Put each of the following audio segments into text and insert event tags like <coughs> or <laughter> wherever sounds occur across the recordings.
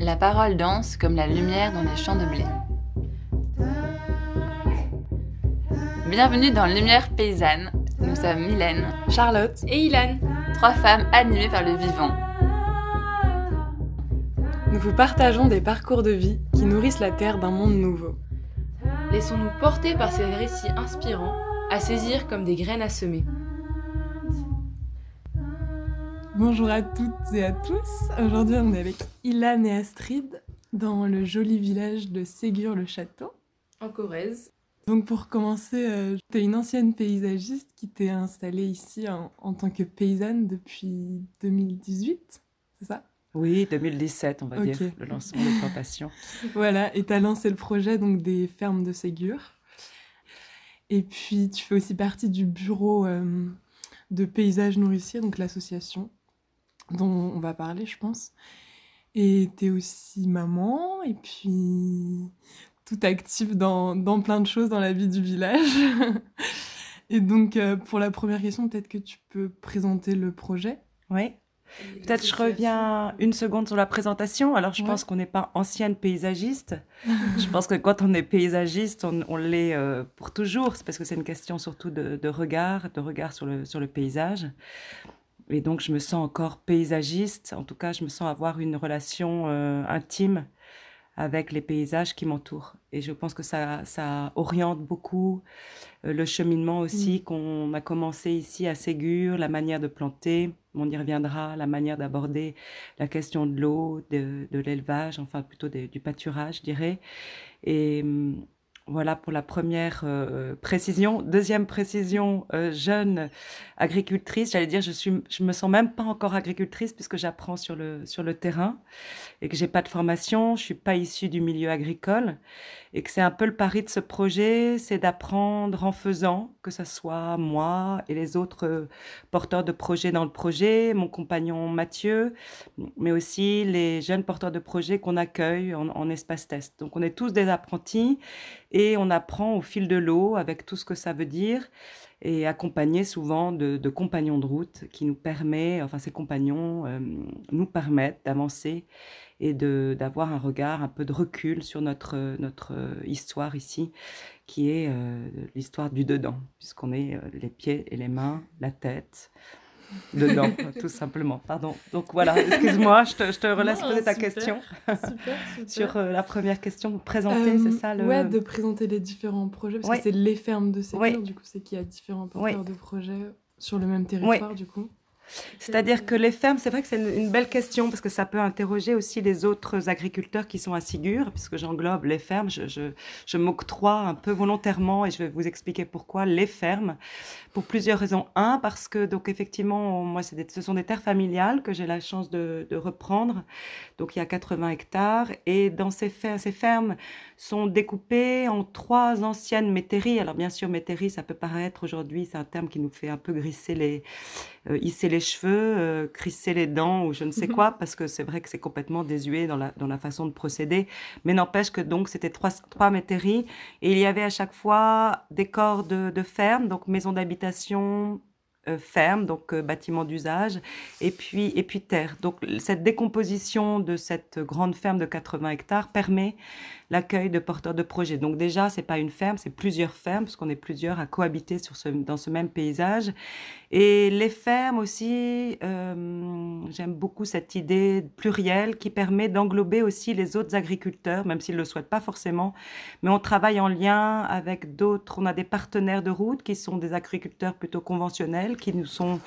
La parole danse comme la lumière dans les champs de blé. Bienvenue dans Lumière paysanne. Nous sommes Mylène, Charlotte et Ilan. Trois femmes animées par le vivant. Nous vous partageons des parcours de vie qui nourrissent la terre d'un monde nouveau. Laissons-nous porter par ces récits inspirants, à saisir comme des graines à semer. Bonjour à toutes et à tous. Aujourd'hui, on est avec Ilan et Astrid dans le joli village de Ségur-le-Château. En Corrèze. Donc pour commencer, euh, tu es une ancienne paysagiste qui t'est installée ici en, tant que paysanne depuis 2018, c'est ça? Oui, 2017, on va dire, le lancement des plantations. <laughs> voilà, et tu as lancé le projet donc, des fermes de Ségur. Et puis tu fais aussi partie du bureau euh, de paysages nourriciers, donc l'association dont on va parler, je pense. Et tu es aussi maman, et puis tout active dans, dans, plein de choses dans la vie du village. <laughs> et donc, euh, pour la première question, peut-être que tu peux présenter le projet. Oui. Peut-être je reviens une seconde sur la présentation. Alors, je pense qu'on n'est pas ancienne paysagiste. <laughs> je pense que quand on est paysagiste, on, on l'est euh, pour toujours. C'est parce que c'est une question surtout de, de, regard, de regard sur le, sur le paysage. Et donc, je me sens encore paysagiste. En tout cas, je me sens avoir une relation euh, intime avec les paysages qui m'entourent. Et je pense que ça, ça oriente beaucoup euh, le cheminement aussi mm. qu'on a commencé ici à Ségur, la manière de planter, on y reviendra, la manière d'aborder la question de l'eau, de, de l'élevage, enfin plutôt du pâturage, je dirais. Et hum, voilà pour la première euh, précision. Deuxième précision, euh, jeune agricultrice, j'allais dire, je suis, je me sens même pas encore agricultrice puisque j'apprends sur le sur le terrain et que j'ai pas de formation, je suis pas issue du milieu agricole et que c'est un peu le pari de ce projet, c'est d'apprendre en faisant, que ce soit moi et les autres euh, porteurs de projets dans le projet, mon compagnon Mathieu, mais aussi les jeunes porteurs de projets qu'on accueille en, en espace test. Donc on est tous des apprentis et on apprend au fil de l'eau avec tout ce que ça veut dire et accompagné souvent de, compagnons de route qui nous permet, enfin ces compagnons euh, nous permettent d'avancer et d'avoir un regard, un peu de recul sur notre, notre histoire ici, qui est euh, l'histoire du dedans, puisqu'on est euh, les pieds et les mains, la tête, <laughs> dedans, tout simplement. Pardon. Donc voilà, excuse-moi, je te, je te relaisse poser ta question. <laughs> Super, Sur euh, la première question, présenter, c'est ça le... Ouais, de présenter les différents projets, parce que c'est les fermes de Ségur, du coup, c'est qu'il y a différents porteurs de projets sur le même territoire, du coup. C'est-à-dire que les fermes, c'est vrai que c'est une, belle question parce que ça peut interroger aussi les autres agriculteurs qui sont à Sigur, puisque j'englobe les fermes. Je, je, je m'octroie un peu volontairement et je vais vous expliquer pourquoi les fermes. Pour plusieurs raisons. Un, parce que, donc, effectivement, moi, ce sont des terres familiales que j'ai la chance de, de, reprendre. Donc, il y a 80 hectares. Et dans ces, fermes, ces fermes sont découpées en trois anciennes métairies. Alors, bien sûr, métairie, ça peut paraître aujourd'hui, c'est un terme qui nous fait un peu grisser les, euh, hisser les cheveux, euh, crisser les dents ou je ne sais quoi, parce que c'est vrai que c'est complètement désuet dans la, dans la façon de procéder. Mais n'empêche que donc, c'était trois, trois métairies. Et il y avait à chaque fois des corps de, de ferme, donc maison d'habitation euh, ferme, donc euh, bâtiment d'usage, et puis, et puis terre. Donc cette décomposition de cette grande ferme de 80 hectares permet l'accueil de porteurs de projets. Donc déjà, c'est pas une ferme, c'est plusieurs fermes, parce qu'on est plusieurs à cohabiter sur ce, dans ce même paysage. Et les fermes aussi, euh, j'aime beaucoup cette idée plurielle qui permet d'englober aussi les autres agriculteurs, même s'ils ne le souhaitent pas forcément. Mais on travaille en lien avec d'autres, on a des partenaires de route qui sont des agriculteurs plutôt conventionnels, qui nous sont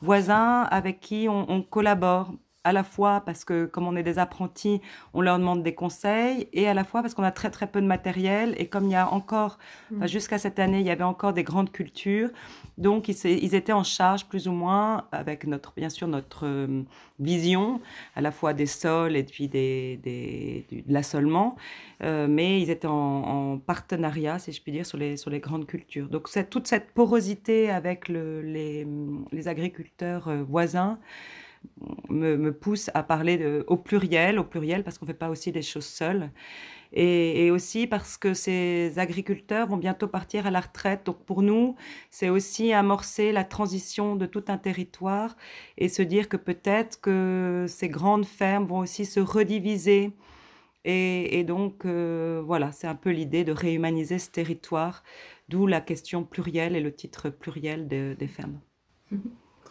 voisins, avec qui on, on collabore à la fois parce que comme on est des apprentis, on leur demande des conseils, et à la fois parce qu'on a très très peu de matériel, et comme il y a encore, mm. jusqu'à cette année, il y avait encore des grandes cultures, donc ils, ils, étaient en charge plus ou moins avec notre, bien sûr, notre euh, vision, à la fois des sols et puis des, des, de l'assolement, euh, mais ils étaient en, en, partenariat, si je puis dire, sur les, sur les grandes cultures. Donc toute cette porosité avec le, les, les agriculteurs euh, voisins, me, pousse à parler au pluriel, au pluriel parce qu'on ne fait pas aussi des choses seules. et, aussi parce que ces agriculteurs vont bientôt partir à la retraite. Donc pour nous, c'est aussi amorcer la transition de tout un territoire et se dire que peut-être que ces grandes fermes vont aussi se rediviser. Et, donc euh, voilà, c'est un peu l'idée de réhumaniser ce territoire, d'où la question plurielle et le titre pluriel des fermes.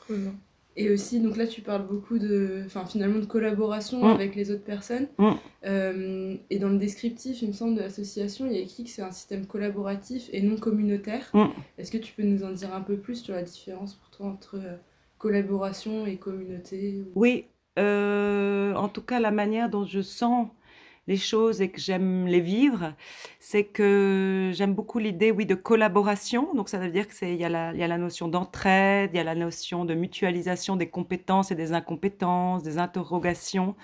Bien. Et aussi, donc là, tu parles beaucoup de, enfin, finalement, de collaboration Mm. avec les autres personnes. Mm. Euh, et dans le descriptif, il me semble, de l'association, il y a écrit que c'est un système collaboratif et non communautaire. Mm. Est-ce que tu peux nous en dire un peu plus sur la différence pour toi entre euh, collaboration et communauté ou- Oui, euh, en tout cas, la manière dont je sens les choses et que j'aime les vivre, c'est que j'aime beaucoup l'idée, oui, de collaboration. Donc, ça veut dire que c'est, il y a la, il y a la notion d'entraide, il y a la notion de mutualisation des compétences et des incompétences, des interrogations.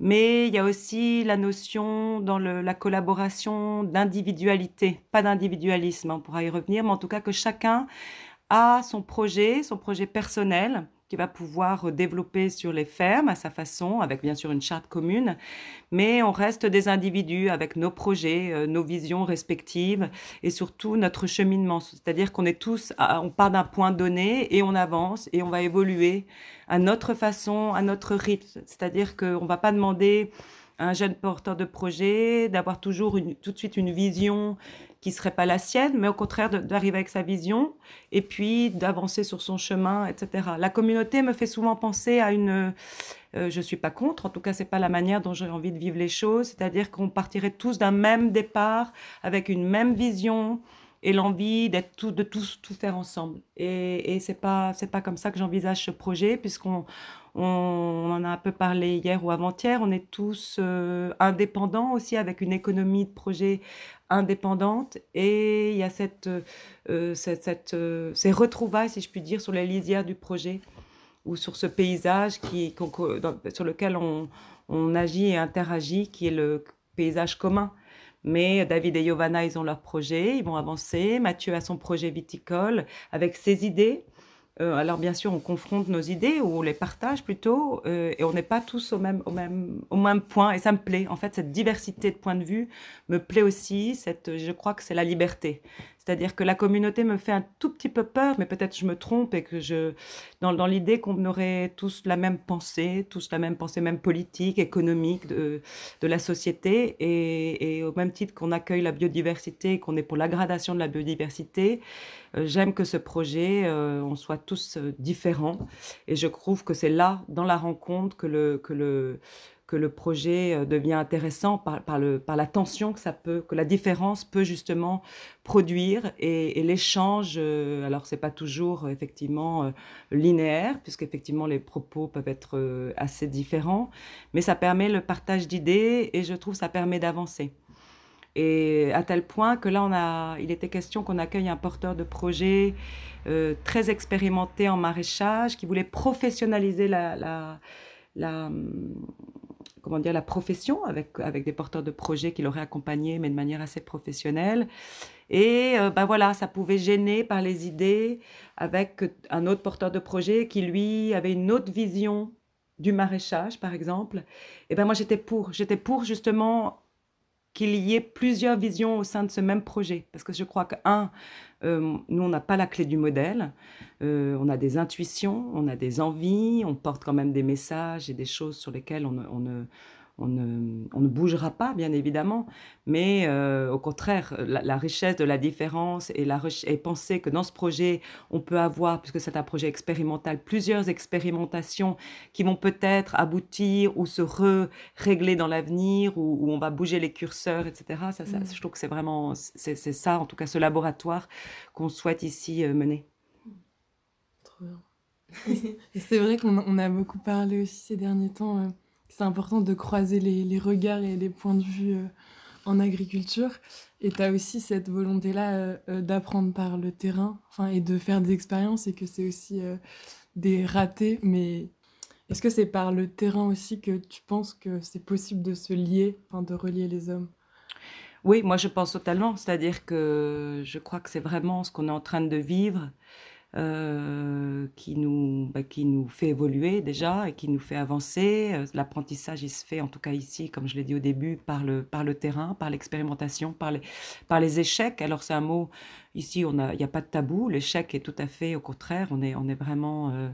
Mais il y a aussi la notion dans la collaboration d'individualité, pas d'individualisme, on pourra y revenir, mais en tout cas que chacun a son projet, son projet personnel, qu'il va pouvoir euh, développer sur les fermes à sa façon, avec bien sûr une charte commune, mais on reste des individus avec nos projets, euh, nos visions respectives et surtout notre cheminement. C'est-à-dire qu'on est tous, on part d'un point donné et on avance et on va évoluer à notre façon, à notre rythme. C'est-à-dire qu'on ne va pas demander à un jeune porteur de projet d'avoir toujours tout de suite une vision qui serait pas la sienne, mais au contraire d'arriver avec sa vision et puis d'avancer sur son chemin, etc. La communauté me fait souvent penser à une... euh, je suis pas contre, en tout cas c'est pas la manière dont j'ai envie de vivre les choses, c'est-à-dire qu'on partirait tous d'un même départ, avec une même vision et l'envie d'être tout, de tous tout faire ensemble. Et, et c'est pas c'est pas comme ça que j'envisage ce projet, puisqu'on on, en a un peu parlé hier ou avant-hier. On est tous euh, indépendants aussi, avec une économie de projet indépendante. Et il y a cette, euh, cette, euh, ces retrouvailles, si je puis dire, sur les lisières du projet ou sur ce paysage qui, sur lequel on, on agit et interagit, qui est le paysage commun. Mais David et Giovanna, ils ont leur projet, ils vont avancer. Mathieu a son projet viticole avec ses idées. Euh, alors bien sûr, on confronte nos idées ou on les partage plutôt, euh, et on n'est pas tous au même, au, même, au même point. Et ça me plaît. En fait, cette diversité de points de vue me plaît aussi. Cette, je crois que c'est la liberté. C'est-à-dire que la communauté me fait un tout petit peu peur, mais peut-être je me trompe et que je, dans, l'idée qu'on aurait tous la même pensée, tous la même pensée, même politique, économique de, de la société, et, au même titre qu'on accueille la biodiversité, qu'on est pour l'aggradation de la biodiversité, euh, j'aime que ce projet, euh, on soit tous euh, différents, et je trouve que c'est là, dans la rencontre, que le, que le, que le projet euh, devient intéressant par, par, le, par la tension que ça peut, que la différence peut justement produire et, l'échange. euh, alors c'est pas toujours euh, effectivement euh, linéaire puisqu'effectivement les propos peuvent être euh, assez différents, mais ça permet le partage d'idées et je trouve ça permet d'avancer. Et à tel point que là, on a, il était question qu'on accueille un porteur de projet très expérimenté en maraîchage qui voulait professionnaliser la, la, comment dire, la profession avec, avec des porteurs de projets qui l'auraient accompagné, mais de manière assez professionnelle. Et euh, ben voilà, ça pouvait gêner par les idées avec un autre porteur de projet qui, lui, avait une autre vision du maraîchage, par exemple. Et ben moi, j'étais pour. J'étais pour, justement, qu'il y ait plusieurs visions au sein de ce même projet. Parce que je crois que, un, euh, nous, on n'a pas la clé du modèle. Euh, on a des intuitions, on a des envies, on porte quand même des messages et des choses sur lesquelles on ne, on ne, on ne, on ne bougera pas, bien évidemment. Mais euh, au contraire, la, la, richesse de la différence et, la, et penser que dans ce projet, on peut avoir, puisque c'est un projet expérimental, plusieurs expérimentations qui vont peut-être aboutir ou se régler dans l'avenir, où on va bouger les curseurs, etc. Ça, ça, mmh. Je trouve que c'est vraiment, c'est ça, en tout cas, ce laboratoire qu'on souhaite ici euh, mener. Trop bien. <laughs> C'est vrai qu'on a beaucoup parlé aussi ces derniers temps. Euh, c'est important de croiser les, les, regards et les points de vue euh, en agriculture. Et tu as aussi cette volonté-là euh, d'apprendre par le terrain et de faire des expériences et que c'est aussi euh, des ratés. Mais est-ce que c'est par le terrain aussi que tu penses que c'est possible de se lier, de relier les hommes? Oui, moi je pense totalement. C'est-à-dire que je crois que c'est vraiment ce qu'on est en train de vivre. Euh, qui, nous, bah, qui nous fait évoluer déjà et qui nous fait avancer. Euh, l'apprentissage, il se fait, en tout cas ici, comme je l'ai dit au début, par le, par le terrain, par l'expérimentation, par les, par les échecs. Alors c'est un mot, ici, il n'y a, pas de tabou. L'échec est tout à fait au contraire. On est, on est vraiment euh,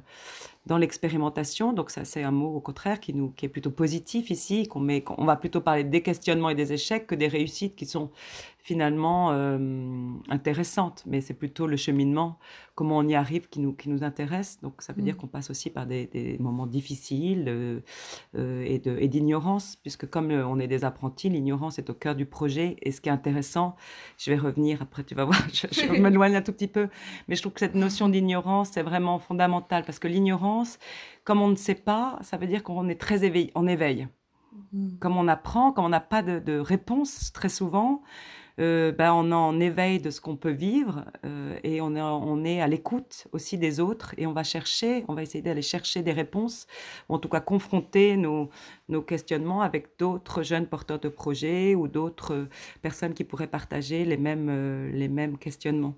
dans l'expérimentation. Donc ça, c'est un mot au contraire qui, nous, qui est plutôt positif ici. Qu'on met, on va plutôt parler des questionnements et des échecs que des réussites qui sont finalement euh, intéressantes. Mais c'est plutôt le cheminement, comment on y arrive qui nous, qui nous intéresse. Donc ça veut dire qu'on passe aussi par des, des moments difficiles euh, et, d'ignorance, puisque comme on est des apprentis, l'ignorance est au cœur du projet. Et ce qui est intéressant, je vais revenir après, tu vas voir, <laughs> je, je m'éloigne un tout petit peu, mais je trouve que cette notion d'ignorance, c'est vraiment fondamental, parce que l'ignorance, comme on ne sait pas, ça veut dire qu'on est très éveillé, en éveil. Comme on apprend, comme on n'a pas de, de réponse très souvent, euh, ben on en éveil de ce qu'on peut vivre euh, et on est, on est à l'écoute aussi des autres et on va chercher, on va essayer d'aller chercher des réponses, ou en tout cas confronter nos, nos questionnements avec d'autres jeunes porteurs de projets ou d'autres personnes qui pourraient partager les mêmes, euh, les mêmes questionnements.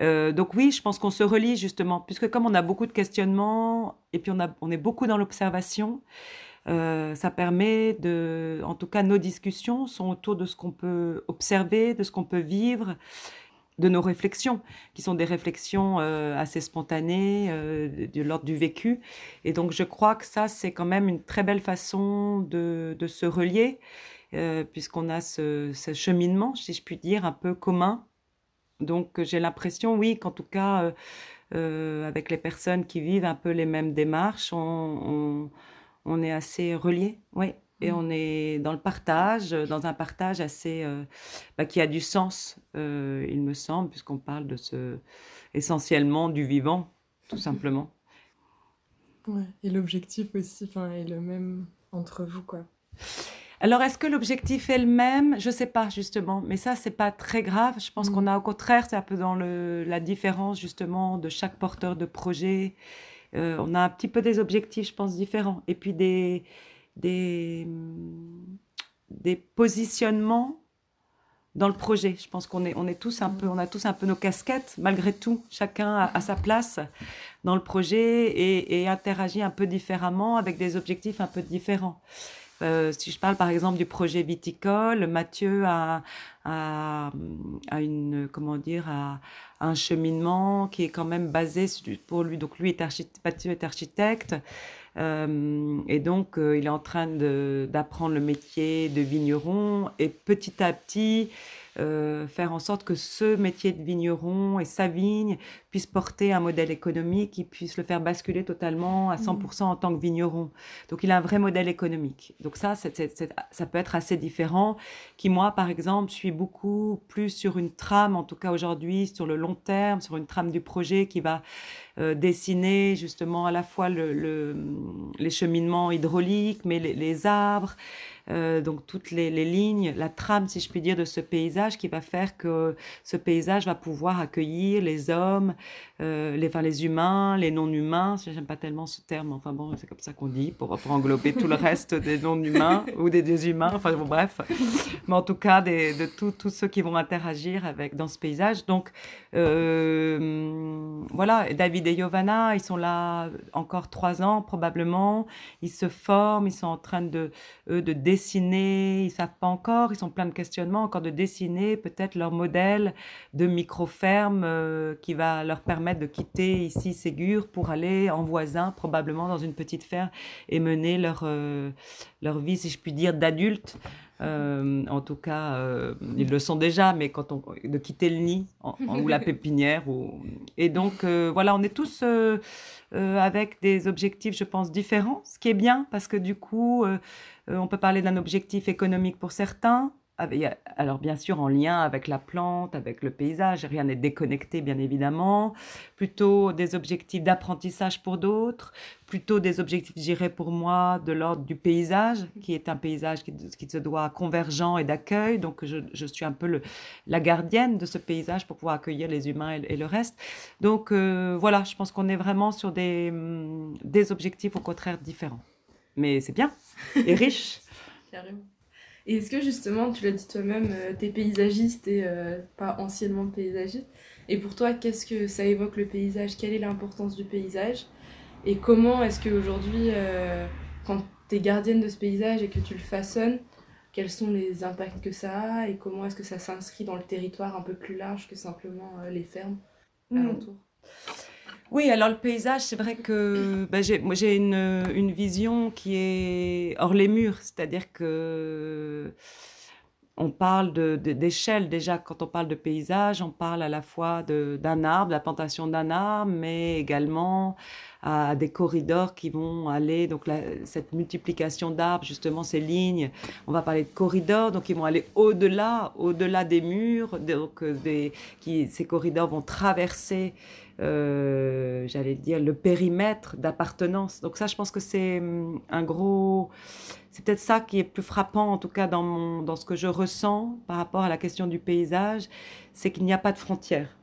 Euh, donc oui, je pense qu'on se relie justement, puisque comme on a beaucoup de questionnements et puis on, a, on est beaucoup dans l'observation, euh, ça permet de, en tout cas, nos discussions sont autour de ce qu'on peut observer, de ce qu'on peut vivre, de nos réflexions, qui sont des réflexions euh, assez spontanées, euh, de, l'ordre du vécu. Et donc, je crois que ça, c'est quand même une très belle façon de, se relier, euh, puisqu'on a ce, cheminement, si je puis dire, un peu commun. Donc, j'ai l'impression, oui, qu'en tout cas, avec les personnes qui vivent un peu les mêmes démarches, on on est assez reliés, oui. Et on est dans le partage, dans un partage assez euh, bah, qui a du sens, euh, il me semble, puisqu'on parle de ce essentiellement du vivant, tout simplement. Ouais, et l'objectif aussi est le même entre vous, quoi. Alors, est-ce que l'objectif est le même? Je ne sais pas, justement. Mais ça, c'est pas très grave. Je pense mmh. qu'on a, au contraire, c'est un peu dans le, la différence, justement, de chaque porteur de projet euh, on a un petit peu des objectifs, je pense, différents. Et puis des, des, positionnements dans le projet. Je pense qu'on est, on est tous un peu, on a tous un peu nos casquettes, malgré tout. Chacun a, sa place dans le projet et, et, interagit un peu différemment avec des objectifs un peu différents. Euh, si je parle par exemple du projet viticole, Mathieu a, a, une, comment dire, un cheminement qui est quand même basé pour lui. Donc lui est architecte, Mathieu est architecte. Euh, et donc, euh, il est en train d'apprendre le métier de vigneron et petit à petit, euh, faire en sorte que ce métier de vigneron et sa vigne puisse porter un modèle économique qui puisse le faire basculer totalement à 100% en tant que vigneron. Donc il a un vrai modèle économique. Donc ça, c est, c est, ça peut être assez différent. Qui moi, par exemple, suis beaucoup plus sur une trame, en tout cas aujourd'hui, sur le long terme, sur une trame du projet qui va euh, dessiner justement à la fois le, le, les cheminements hydrauliques, mais les, les arbres, euh, donc toutes les, les, lignes, la trame, si je puis dire, de ce paysage qui va faire que ce paysage va pouvoir accueillir les hommes, euh, les, enfin, les humains, les non-humains. J'aime pas tellement ce terme, enfin bon, c'est comme ça qu'on dit pour, pour englober tout le <laughs> reste des non-humains ou des déshumains, enfin bon, bref. Mais en tout cas, des, de tous ceux qui vont interagir avec dans ce paysage. Donc euh, voilà, David et Giovanna, ils sont là encore trois ans probablement. Ils se forment, ils sont en train de, eux, de dessiner, ils savent pas encore, ils sont plein de questionnements, encore de dessiner peut-être leur modèle de micro-ferme euh, qui va leur permettre de quitter ici Ségur pour aller en voisin, probablement dans une petite ferme, et mener leur, euh, leur vie, si je puis dire, d'adulte. Euh, en tout cas, euh, ils le sont déjà, mais quand on de quitter le nid en, en, ou la <laughs> pépinière, ou... et donc euh, voilà, on est tous avec des objectifs, je pense, différents, ce qui est bien parce que du coup, on peut parler d'un objectif économique pour certains, alors bien sûr en lien avec la plante, avec le paysage, rien n'est déconnecté bien évidemment, plutôt des objectifs d'apprentissage pour d'autres, plutôt des objectifs, j'irais pour moi, de l'ordre du paysage, qui est un paysage qui, se doit convergent et d'accueil, donc je, suis un peu la gardienne de ce paysage pour pouvoir accueillir les humains et, le reste. Donc euh, voilà, je pense qu'on est vraiment sur des, objectifs au contraire différents. Mais c'est bien et riche. <laughs> Et est-ce que justement, tu l'as dit toi-même, euh, tu es paysagiste et euh, pas anciennement paysagiste, Et pour toi, qu'est-ce que ça évoque le paysage? Quelle est l'importance du paysage? Et comment est-ce qu'aujourd'hui, euh, quand tu es gardienne de ce paysage et que tu le façonnes, quels sont les impacts que ça a et comment est-ce que ça s'inscrit dans le territoire un peu plus large que simplement euh, les fermes Mm. alentours? Oui, alors le paysage, c'est vrai que <coughs> ben, j'ai, moi j'ai une, une vision qui est hors les murs, c'est-à-dire que on parle de, de- d'échelle déjà quand on parle de paysage, on parle à la fois de, d'un arbre, la plantation d'un arbre, mais également à des corridors qui vont aller, donc la- cette multiplication d'arbres, justement ces lignes, on va parler de corridors, donc ils vont aller au-delà, au-delà des murs, donc euh, des, qui, ces corridors vont traverser euh, j'allais dire, le périmètre d'appartenance. Donc ça, je pense que c'est hum, un gros... C'est peut-être ça qui est plus frappant, en tout cas dans, mon, dans ce que je ressens par rapport à la question du paysage, c'est qu'il n'y a pas de frontières.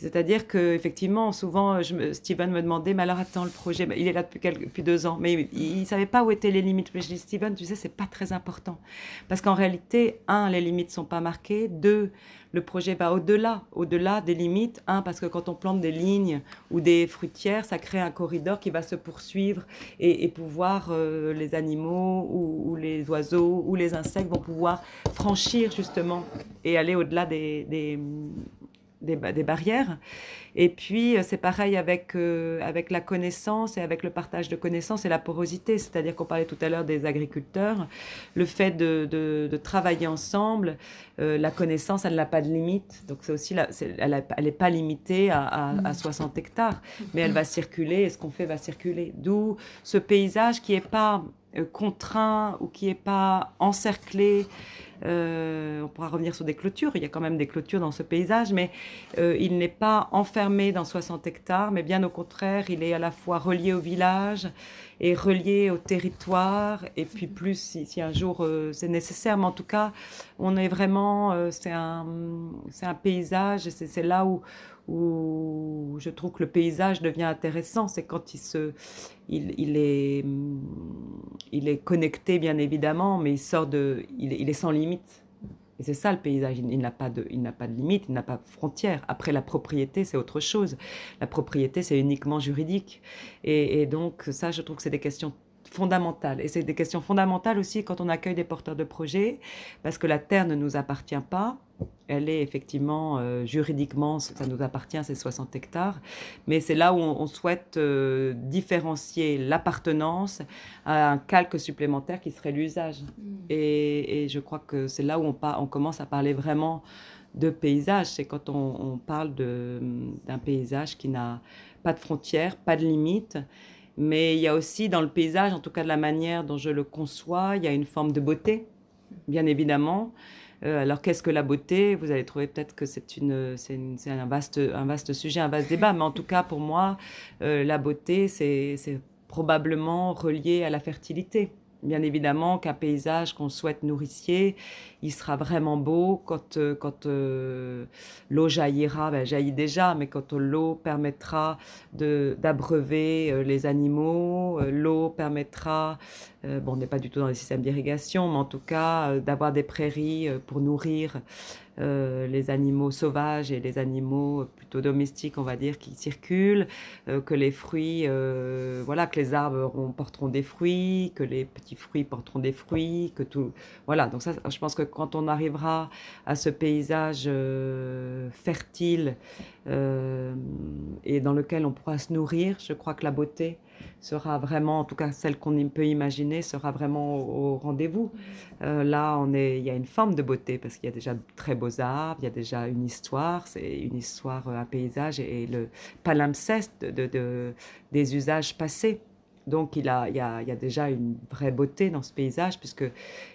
C'est-à-dire que effectivement, souvent, je me- Steven me demandait, mais alors attends, le projet, bah, il est là depuis, deux ans, mais il ne savait pas où étaient les limites. Mais je dis, Steven, tu sais, c'est pas très important. Parce qu'en réalité, un, les limites sont pas marquées. Deux, le projet va au-delà, au-delà des limites. Un, parce que quand on plante des lignes ou des fruitières, ça crée un corridor qui va se poursuivre et, pouvoir, euh, les animaux ou, ou les oiseaux ou les insectes vont pouvoir franchir justement et aller au-delà des, des, des, ba- des barrières. Et puis, euh, c'est pareil avec, euh, avec la connaissance et avec le partage de connaissances et la porosité. C'est-à-dire qu'on parlait tout à l'heure des agriculteurs. Le fait de, de, de travailler ensemble, euh, la connaissance, elle n'a pas de limite. Donc, c'est aussi la- elle n'est pas limitée à, à, à 60 hectares, mais elle va circuler et ce qu'on fait va circuler. D'où ce paysage qui n'est pas contraint ou qui n'est pas encerclé. Euh, on pourra revenir sur des clôtures. Il y a quand même des clôtures dans ce paysage, mais euh, il n'est pas enfermé dans 60 hectares, mais bien au contraire, il est à la fois relié au village et relié au territoire. Et puis plus, si, un jour euh, c'est nécessaire, mais en tout cas, on est vraiment, euh, c'est un, un paysage. C'est là où, où je trouve que le paysage devient intéressant. C'est quand il se, il, est, hum, il est connecté bien évidemment, mais il sort de, il, est- sans limite. Et c'est ça le paysage. Il, n'a pas de, il pas de limite, il n'a pas de frontière. Après la propriété, c'est autre chose. La propriété, c'est uniquement juridique. Et, et donc ça, je trouve que c'est des questions fondamentales. Et c'est des questions fondamentales aussi quand on accueille des porteurs de projets, parce que la terre ne nous appartient pas. Elle est effectivement euh, juridiquement, ça nous appartient, c'est 60 hectares. Mais c'est là où on, on souhaite euh, différencier l'appartenance à un calque supplémentaire qui serait l'usage. Et, et je crois que c'est là où on, on commence à parler vraiment de paysage. C'est quand on, on parle d'un paysage qui n'a pas de frontières, pas de limites. Mais il y a aussi dans le paysage, en tout cas de la manière dont je le conçois, il y a une forme de beauté, bien évidemment. Euh, alors qu'est-ce que la beauté? Vous allez trouver peut-être que c'est un vaste, un vaste sujet, un vaste débat. Mais en tout cas, pour moi, euh, la beauté, c'est probablement relié à la fertilité. Bien évidemment qu'un paysage qu'on souhaite nourricier, il sera vraiment beau quand, euh, quand euh, l'eau jaillira, ben, jaillit déjà, mais quand l'eau permettra d'abreuver euh, les animaux, l'eau permettra, bon, on n'est pas du tout dans les systèmes d'irrigation, mais en tout cas d'avoir des prairies pour nourrir les animaux sauvages et les animaux plutôt domestiques, on va dire, qui circulent, que les fruits, voilà, que les arbres porteront des fruits, que les petits fruits porteront des fruits, que tout, voilà. Donc ça, je pense que quand on arrivera à ce paysage euh, fertile euh, et dans lequel on pourra se nourrir, je crois que la beauté sera vraiment, en tout cas celle qu'on peut imaginer, sera vraiment au, au rendez-vous. Euh, là, on est, il y a une forme de beauté parce qu'il y a déjà de très beaux arbres, il y a déjà une histoire, c'est une histoire, un paysage et, le palimpseste de, de- de- des usages passés. Donc, il, a, il, y a, déjà une vraie beauté dans ce paysage puisque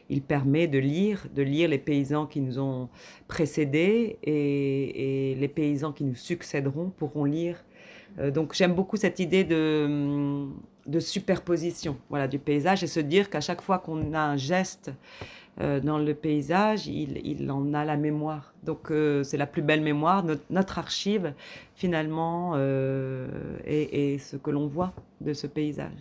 il permet de lire, de lire les paysans qui nous ont précédés et, les paysans qui nous succéderont pourront lire. Euh, donc, j'aime beaucoup cette idée de, de superposition voilà, du paysage et se dire qu'à chaque fois qu'on a un geste euh, dans le paysage, il, il en a la mémoire. Donc euh, c'est la plus belle mémoire, notre, notre archive finalement euh, est, est ce que l'on voit de ce paysage.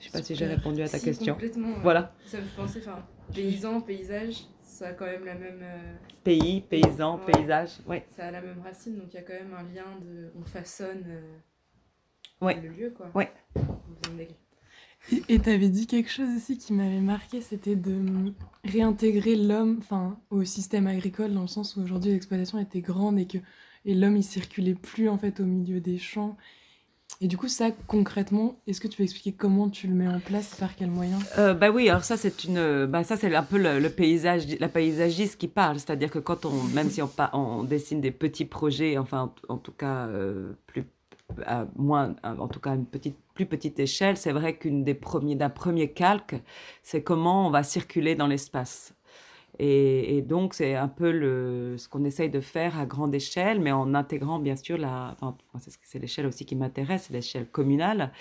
Je ne sais pas si j'ai répondu à ta Si, question. Complètement. ouais. Voilà. Ça me fait penser, enfin, paysan, paysage, ça a quand même la même. euh, Pays, paysan, Ouais. paysage. Ouais. ça a la même racine, donc il y a quand même un lien de. On façonne Ouais. le lieu, quoi. Ouais. Et tu avais dit quelque chose aussi qui m'avait marqué, c'était de réintégrer l'homme au système agricole, dans le sens où aujourd'hui l'exploitation était grande et que et l'homme il circulait plus en fait au milieu des champs. Et du coup, ça concrètement, est-ce que tu peux expliquer comment tu le mets en place, par quels moyens? Euh, bah oui, alors ça c'est une, bah ça c'est un peu le, paysage, la paysagiste qui parle, c'est-à-dire que quand on, même si on, on dessine des petits projets, enfin en, en tout cas euh, plus, moins, en tout cas une petite, plus petite échelle, c'est vrai qu'une des premiers, d'un premier calque, c'est comment on va circuler dans l'espace. Et, donc c'est un peu le, ce qu'on essaye de faire à grande échelle, mais en intégrant bien sûr la, c'est l'échelle aussi qui m'intéresse, c'est l'échelle communale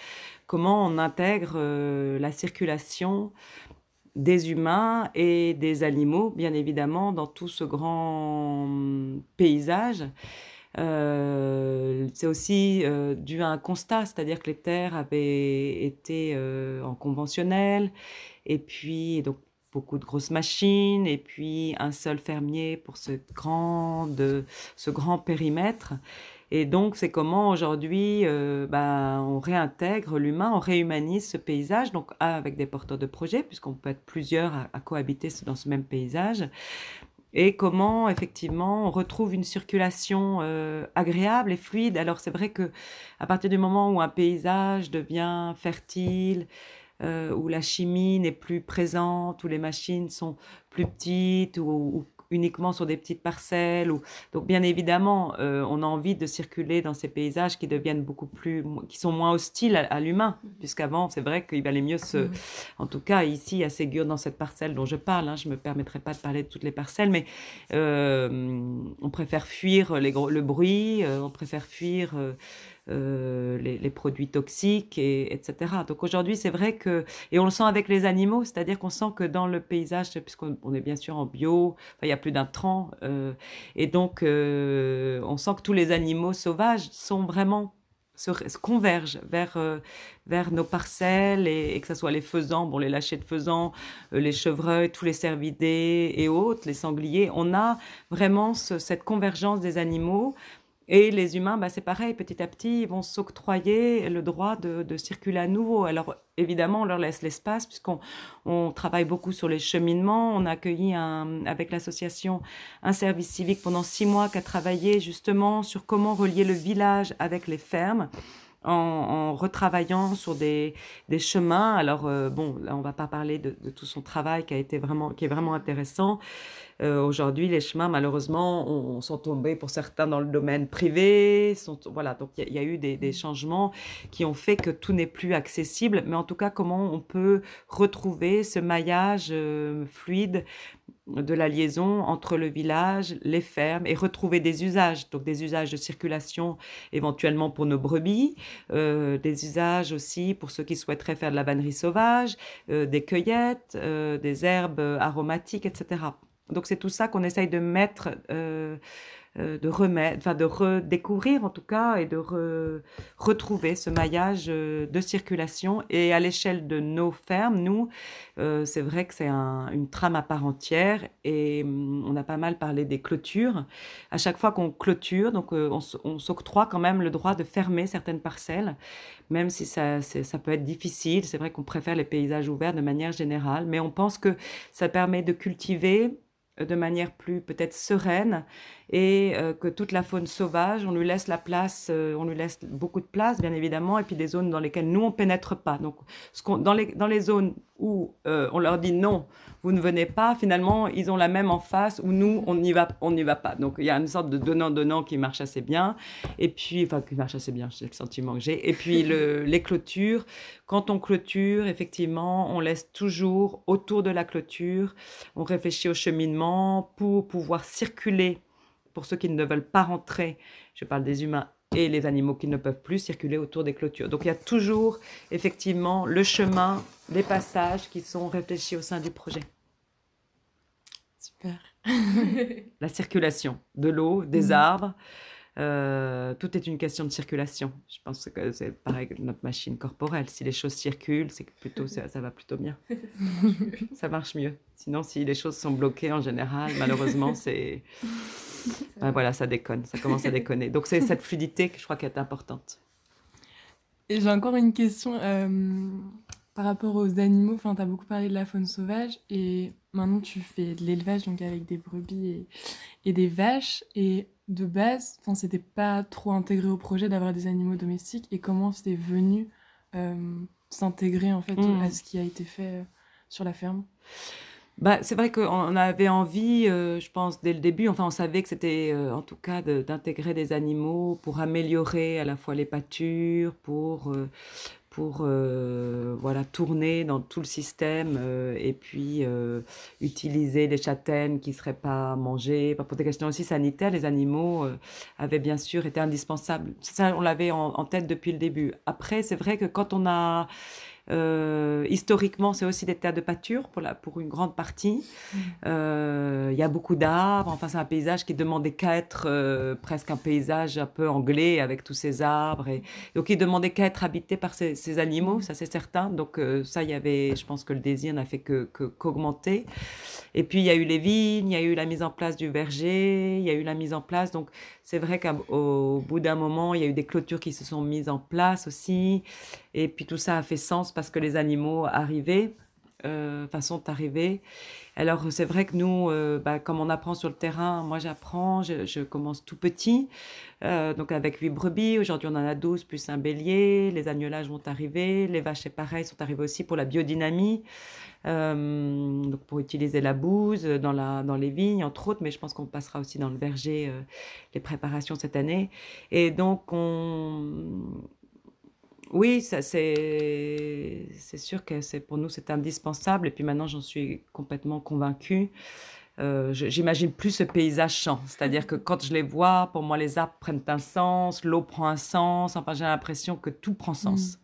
comment on intègre euh, la circulation des humains et des animaux, bien évidemment, dans tout ce grand hum, paysage. Euh, c'est aussi euh, dû à un constat, c'est-à-dire que les terres avaient été euh, en conventionnel, et puis donc beaucoup de grosses machines, et puis un seul fermier pour ce grand, ce grand périmètre. Et donc, c'est comment aujourd'hui ben, on réintègre l'humain, on réhumanise ce paysage, donc avec des porteurs de projets, puisqu'on peut être plusieurs à cohabiter dans ce même paysage, et comment effectivement on retrouve une circulation euh, agréable et fluide. Alors c'est vrai que à partir du moment où un paysage devient fertile, euh, où la chimie n'est plus présente, où les machines sont plus petites, ou, uniquement sur des petites parcelles. Ou... Donc bien évidemment, euh, on a envie de circuler dans ces paysages qui deviennent beaucoup plus, qui sont moins hostiles à, à l'humain, puisqu'avant c'est vrai qu'il valait mieux se, Mhm. en tout cas ici à Ségur dans cette parcelle dont je parle, hein, je me permettrai pas de parler de toutes les parcelles, mais euh, on préfère fuir les gros- le bruit, euh, on préfère fuir euh, les, produits toxiques, et, etc. Donc aujourd'hui, c'est vrai que, et on le sent avec les animaux, c'est-à-dire qu'on sent que dans le paysage, puisqu'on on est bien sûr en bio, il y a plus d'intrants, euh, et donc euh, on sent que tous les animaux sauvages sont vraiment se, convergent vers, vers nos parcelles et, que ce soit les faisans, bon, les lâchers de faisans, les chevreuils, tous les cervidés et autres, les sangliers. On a vraiment ce- cette convergence des animaux. Et les humains, bah, c'est pareil, petit à petit, ils vont s'octroyer le droit de, circuler à nouveau. Alors, évidemment, on leur laisse l'espace, puisqu'on on travaille beaucoup sur les cheminements. On a accueilli un, avec l'association un service civique pendant six mois qui a travaillé justement sur comment relier le village avec les fermes. En, retravaillant sur des, des chemins. Alors, euh, bon, là, on va pas parler de, de tout son travail qui a été vraiment, qui est vraiment intéressant. Euh, Aujourd'hui, les chemins, malheureusement, ont- sont tombés pour certains dans le domaine privé. Sont, voilà, donc il y, a- il y a eu des, des changements qui ont fait que tout n'est plus accessible. Mais en tout cas, comment on peut retrouver ce maillage euh, fluide de la liaison entre le village, les fermes et retrouver des usages, donc des usages de circulation éventuellement pour nos brebis, euh, des usages aussi pour ceux qui souhaiteraient faire de la vannerie sauvage, euh, des cueillettes, euh, des herbes aromatiques, etc. Donc c'est tout ça qu'on essaye de mettre, euh, euh, de remettre, enfin de redécouvrir en tout cas et de re- retrouver ce maillage euh, de circulation. Et à l'échelle de nos fermes, nous, c'est vrai que c'est un- une trame à part entière et hum, on a pas mal parlé des clôtures. À chaque fois qu'on clôture, donc on, s'octroie quand même le droit de fermer certaines parcelles, même si ça, peut être difficile. C'est vrai qu'on préfère les paysages ouverts de manière générale, mais on pense que ça permet de cultiver de manière plus peut-être sereine et euh, que toute la faune sauvage, on lui laisse la place, euh, on lui laisse beaucoup de place bien évidemment, et puis des zones dans lesquelles nous on pénètre pas. Donc ce dans, les, dans les zones où euh, on leur dit non, vous ne venez pas, finalement ils ont la même en face où nous on n'y va, on n'y va pas. Donc il y a une sorte de donnant-donnant qui marche assez bien, et puis enfin qui marche assez bien, c'est le sentiment que j'ai. Et puis le, <laughs> les clôtures, quand on clôture, effectivement, on laisse toujours autour de la clôture, on réfléchit au cheminement pour pouvoir circuler pour ceux qui ne veulent pas rentrer, je parle des humains et les animaux qui ne peuvent plus circuler autour des clôtures. Donc il y a toujours effectivement le chemin, les passages qui sont réfléchis au sein du projet. Super. <laughs> <laughs> La circulation de l'eau, des Mhm. arbres, Euh, tout est une question de circulation. Je pense que c'est pareil que notre machine corporelle. Si les choses circulent, c'est que plutôt ça, ça va plutôt bien. ça marche mieux. Sinon, si les choses sont bloquées en général, malheureusement, c'est <laughs> ben voilà, ça déconne, ça commence à déconner. Donc c'est cette fluidité que je crois qu'elle est importante. Et j'ai encore une question euh, par rapport aux animaux. Enfin, tu as beaucoup parlé de la faune sauvage et maintenant tu fais de l'élevage donc avec des brebis et, et des vaches. Et de base, enfin, c'était pas trop intégré au projet d'avoir des animaux domestiques et comment c'était venu euh, s'intégrer en fait Mm. à ce qui a été fait euh, sur la ferme? Bah, c'est vrai qu'on avait envie, euh, je pense, dès le début, enfin, on savait que c'était euh, en tout cas d'intégrer des animaux pour améliorer à la fois les pâtures, pour, euh, pour voilà, tourner dans tout le système et puis utiliser les châtaignes qui ne seraient pas mangées. Pour des questions aussi sanitaires, les animaux avaient bien sûr été indispensables. Ça, on l'avait en tête depuis le début. Après, c'est vrai que quand on a euh, historiquement, c'est aussi des terres de pâture pour, la, pour une grande partie. Euh, Il y a beaucoup d'arbres. Enfin, c'est un paysage qui demandait qu'à être euh, presque un paysage un peu anglais avec tous ces arbres. Et, donc, il demandait qu'à être habité par ces, ces animaux, ça c'est certain. Donc, ça, il y avait, je pense que le désir n'a fait que que- qu'augmenter. Et puis, il y a eu les vignes, il y a eu la mise en place du verger, il y a eu la mise en place. Donc, c'est vrai qu'au bout d'un moment, il y a eu des clôtures qui se sont mises en place aussi. Et puis tout ça a fait sens parce que les animaux arrivaient, euh, enfin sont arrivés. Alors c'est vrai que nous, euh, bah, comme on apprend sur le terrain, moi j'apprends, je, commence tout petit, euh, donc avec huit brebis. Aujourd'hui on en a 12 plus un bélier. Les agnelages vont arriver, les vaches c'est pareil, sont arrivées aussi pour la biodynamie. Euh, donc pour utiliser la bouse dans, la, dans les vignes, entre autres, mais je pense qu'on passera aussi dans le verger euh, les préparations cette année. Et donc, on... oui, c'est, sûr que pour nous, c'est indispensable. Et puis maintenant, j'en suis complètement convaincue. Euh, j'imagine plus ce paysage champ. C'est-à-dire que quand je les vois, pour moi, les arbres prennent un sens, l'eau prend un sens. Enfin, j'ai l'impression que tout prend sens.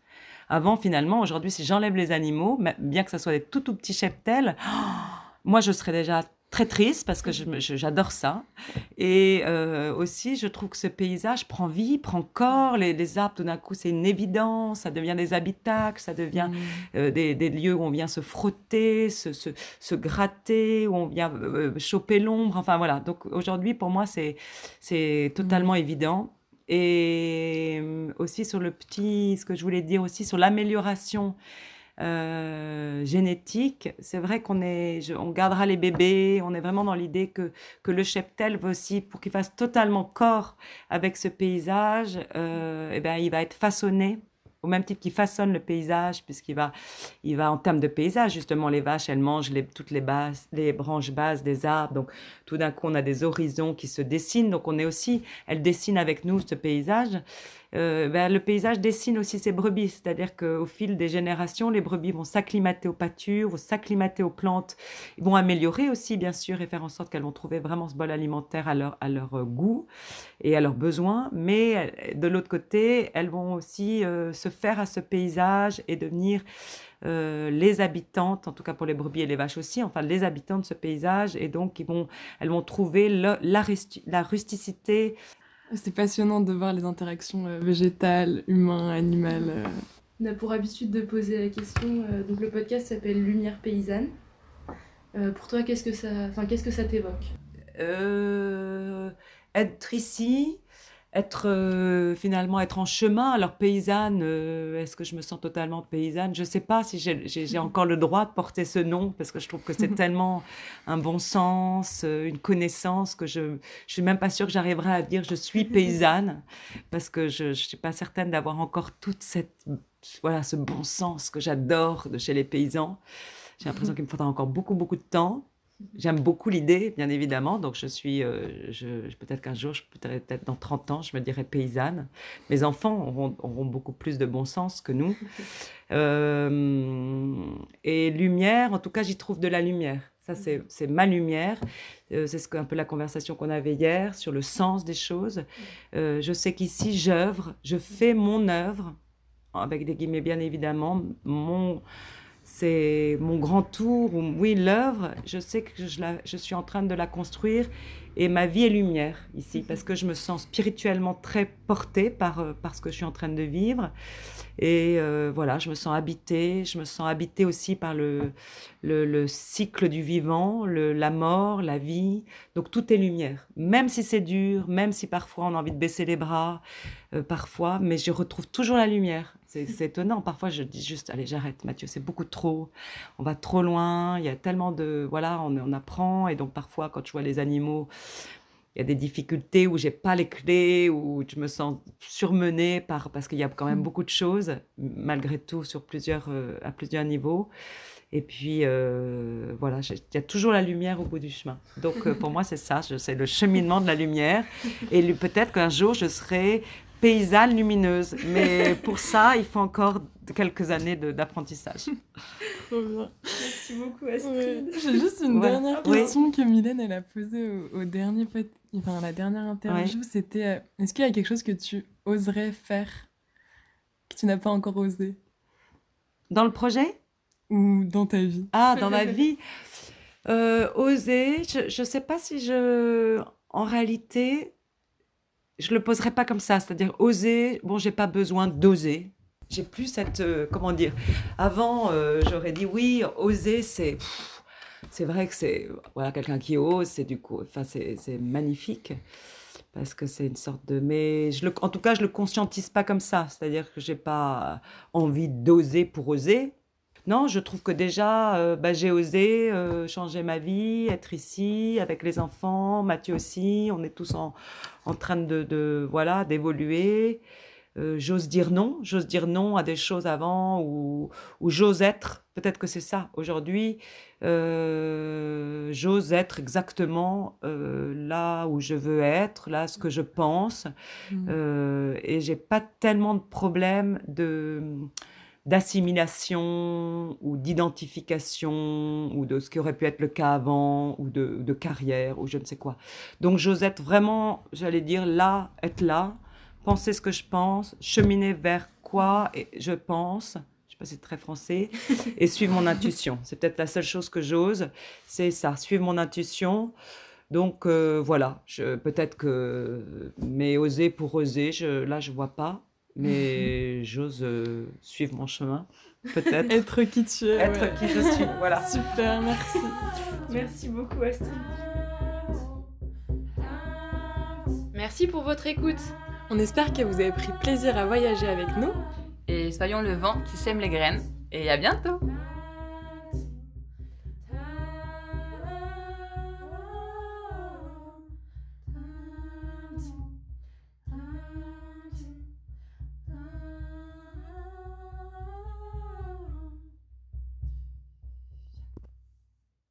Avant, finalement, aujourd'hui, si j'enlève les animaux, bien que ce soit des tout, tout petits cheptels, <gasps> moi, je serais déjà très triste parce que j'adore ça. Et euh, aussi, je trouve que ce paysage prend vie, prend corps. Les, les arbres, tout d'un coup, c'est une évidence. Ça devient des habitacles, ça devient euh, des, des lieux où on vient se frotter, se, se, se gratter, où on vient euh, choper l'ombre. Enfin, voilà. Donc, aujourd'hui, pour moi, c'est c'est totalement évident. Et euh, aussi sur le petit, ce que je voulais dire aussi sur l'amélioration euh, génétique, c'est vrai qu'on est, on gardera les bébés, on est vraiment dans l'idée que, que le cheptel va aussi, pour qu'il fasse totalement corps avec ce paysage, euh, eh ben, il va être façonné au même titre qu'il façonne le paysage, puisqu'il va, il va en termes de paysage, justement, les vaches, elles mangent toutes les, bases, les branches basses des arbres, donc tout d'un coup, on a des horizons qui se dessinent, donc on est aussi, elles dessinent avec nous ce paysage. Euh, ben, le paysage dessine aussi ses brebis, c'est-à-dire qu'au fil des générations, les brebis vont s'acclimater aux pâtures, vont s'acclimater aux plantes, vont améliorer aussi, bien sûr, et faire en sorte qu'elles vont trouver vraiment ce bol alimentaire à leur, euh, goût et à leurs besoins, mais euh, de l'autre côté, elles vont aussi se faire à ce paysage et devenir les habitantes, en tout cas pour les brebis et les vaches aussi, enfin les habitants de ce paysage, et donc elles vont trouver la rusticité. C'est passionnant de voir les interactions euh, végétales, humains, animales. euh. On a pour habitude de poser la question. euh, donc le podcast s'appelle Lumière paysanne. Euh, pour toi, qu'est-ce que ça, enfin qu'est-ce que ça t'évoque? Euh, être ici, être euh, finalement être en chemin. Alors paysanne, euh, est-ce que je me sens totalement paysanne? Je sais pas si j'ai- encore le droit de porter ce nom parce que je trouve que c'est <laughs> tellement un bon sens, euh, une connaissance que je je suis même pas sûre que j'arriverai à dire je suis paysanne <laughs> parce que je je suis pas certaine d'avoir encore toute cette voilà ce bon sens que j'adore de chez les paysans. J'ai l'impression <laughs> qu'il me faudra encore beaucoup beaucoup de temps. J'aime beaucoup l'idée, bien évidemment. Donc, je suis, euh, je, peut-être qu'un jour, peut-être dans 30 ans, je me dirai paysanne. Mes enfants auront, auront beaucoup plus de bon sens que nous. <laughs> Euh, et lumière, en tout cas, j'y trouve de la lumière. Ça, c'est c'est ma lumière. Euh, c'est ce un peu la conversation qu'on avait hier sur le sens des choses. Je sais qu'ici, j'œuvre, je fais mon œuvre, avec des guillemets bien évidemment, mon, c'est mon grand tour, ou oui, l'œuvre, je sais que je, la- je suis en train de la construire et ma vie est lumière ici parce que je me sens spirituellement très portée par, euh, par ce que je suis en train de vivre. Et euh, voilà, je me sens habitée, je me sens habitée aussi par le, le, le cycle du vivant, le, la mort, la vie. Donc tout est lumière, même si c'est dur, même si parfois on a envie de baisser les bras, euh, parfois, mais je retrouve toujours la lumière. C'est étonnant. Parfois, je dis juste, allez, j'arrête, Mathieu, c'est beaucoup trop. On va trop loin. Il y a tellement de, voilà, on, on apprend. Et donc, parfois, quand je vois les animaux, il y a des difficultés où j'ai pas les clés, où je me sens surmenée par, parce qu'il y a quand même Mm. beaucoup de choses, malgré tout, sur plusieurs, euh, à plusieurs niveaux. Et puis, euh, voilà, il y a toujours la lumière au bout du chemin. Donc, euh, pour moi, c'est ça, c'est le cheminement de la lumière. Et peut-être qu'un jour, je serai paysanne lumineuse. Mais <laughs> pour ça, il faut encore quelques années de- d'apprentissage. Trop bien. Merci beaucoup, Ouais. Astrid. J'ai juste une dernière question que Mylène elle a posée au, au dernier enfin, à la dernière interview. C'était euh, est-ce qu'il y a quelque chose que tu oserais faire que tu n'as pas encore osé? Dans le projet? Ou dans ta vie? Ah, dans ma vie? Euh, Oser, je ne sais pas si je... En réalité, je le poserai pas comme ça. C'est-à-dire, oser, bon, j'ai pas besoin d'oser. J'ai plus cette... euh, comment dire Avant, euh, j'aurais dit, oui, oser, c'est... C'est vrai que c'est... Voilà, quelqu'un qui ose, c'est du coup... Enfin, c'est magnifique. Parce que c'est une sorte de... Mais en tout cas, je le conscientise pas comme ça. C'est-à-dire que j'ai pas envie d'oser pour oser. Non, je trouve que déjà, euh, bah, j'ai osé euh, changer ma vie, être ici avec les enfants, Mathieu aussi. On est tous en, en train de, de voilà d'évoluer. Euh, j'ose dire non, j'ose dire non à des choses avant ou, ou j'ose être. Peut-être que c'est ça aujourd'hui. euh, j'ose être exactement euh, là où je veux être, là ce que je pense. Mm. Euh, et j'ai pas tellement de problèmes de d'assimilation ou d'identification ou de ce qui aurait pu être le cas avant ou de, de carrière ou je ne sais quoi. Donc j'ose être vraiment, j'allais dire là, être là, penser ce que je pense, cheminer vers quoi et je pense. Je sais pas si c'est très français <laughs> et suivre mon intuition. C'est peut-être la seule chose que j'ose, c'est ça, suivre mon intuition. Donc euh, voilà, peut-être que mais oser pour oser, je, là je vois pas, mais <laughs> j'ose euh, suivre mon chemin, peut-être Être qui tu es. être ouais. qui je suis. Voilà. Super, merci. Merci beaucoup, Astrid. Merci pour votre écoute. On espère que vous avez pris plaisir à voyager avec nous. Et soyons le vent qui sème les graines. Et à bientôt